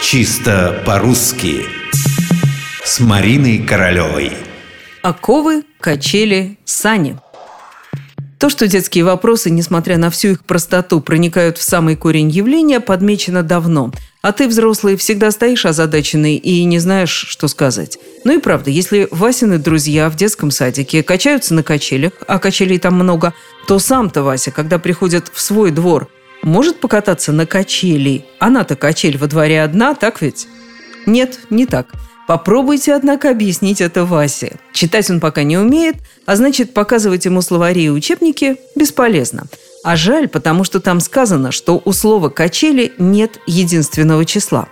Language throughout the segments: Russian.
Чисто по-русски. С Мариной Королевой. Оковы, качели, сани. То, что детские вопросы, несмотря на всю их простоту, проникают в самый корень явления, подмечено давно – а ты, взрослый, всегда стоишь озадаченный и не знаешь, что сказать. Ну и правда, если Васины друзья в детском садике качаются на качелях, а качелей там много, то сам-то Вася, когда приходит в свой двор, может покататься на качели. Она-то качель во дворе одна, так ведь? Нет, не так. Попробуйте, однако, объяснить это Васе. Читать он пока не умеет, а значит, показывать ему словари и учебники бесполезно. А жаль, потому что там сказано, что у слова «качели» нет единственного числа.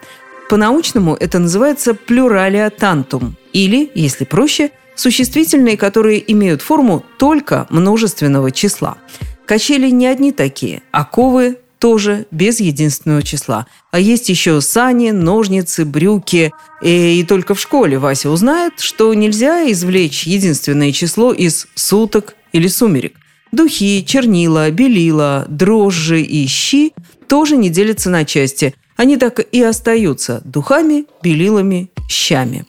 По-научному это называется плюралия тантум, или, если проще, существительные, которые имеют форму только множественного числа. Качели не одни такие, а ковы тоже без единственного числа. А есть еще сани, ножницы, брюки. И, и только в школе Вася узнает, что нельзя извлечь единственное число из суток или сумерек. Духи, чернила, белила, дрожжи и щи тоже не делятся на части. Они так и остаются духами, белилами, щами.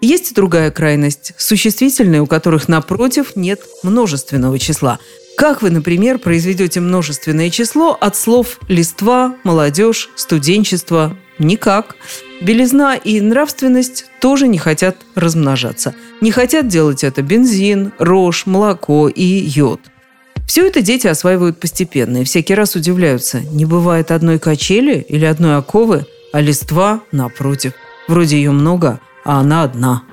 Есть и другая крайность – существительные, у которых напротив нет множественного числа. Как вы, например, произведете множественное число от слов «листва», «молодежь», «студенчество»? Никак. Белизна и нравственность тоже не хотят размножаться. Не хотят делать это бензин, рожь, молоко и йод – все это дети осваивают постепенно и всякий раз удивляются. Не бывает одной качели или одной оковы, а листва напротив. Вроде ее много, а она одна –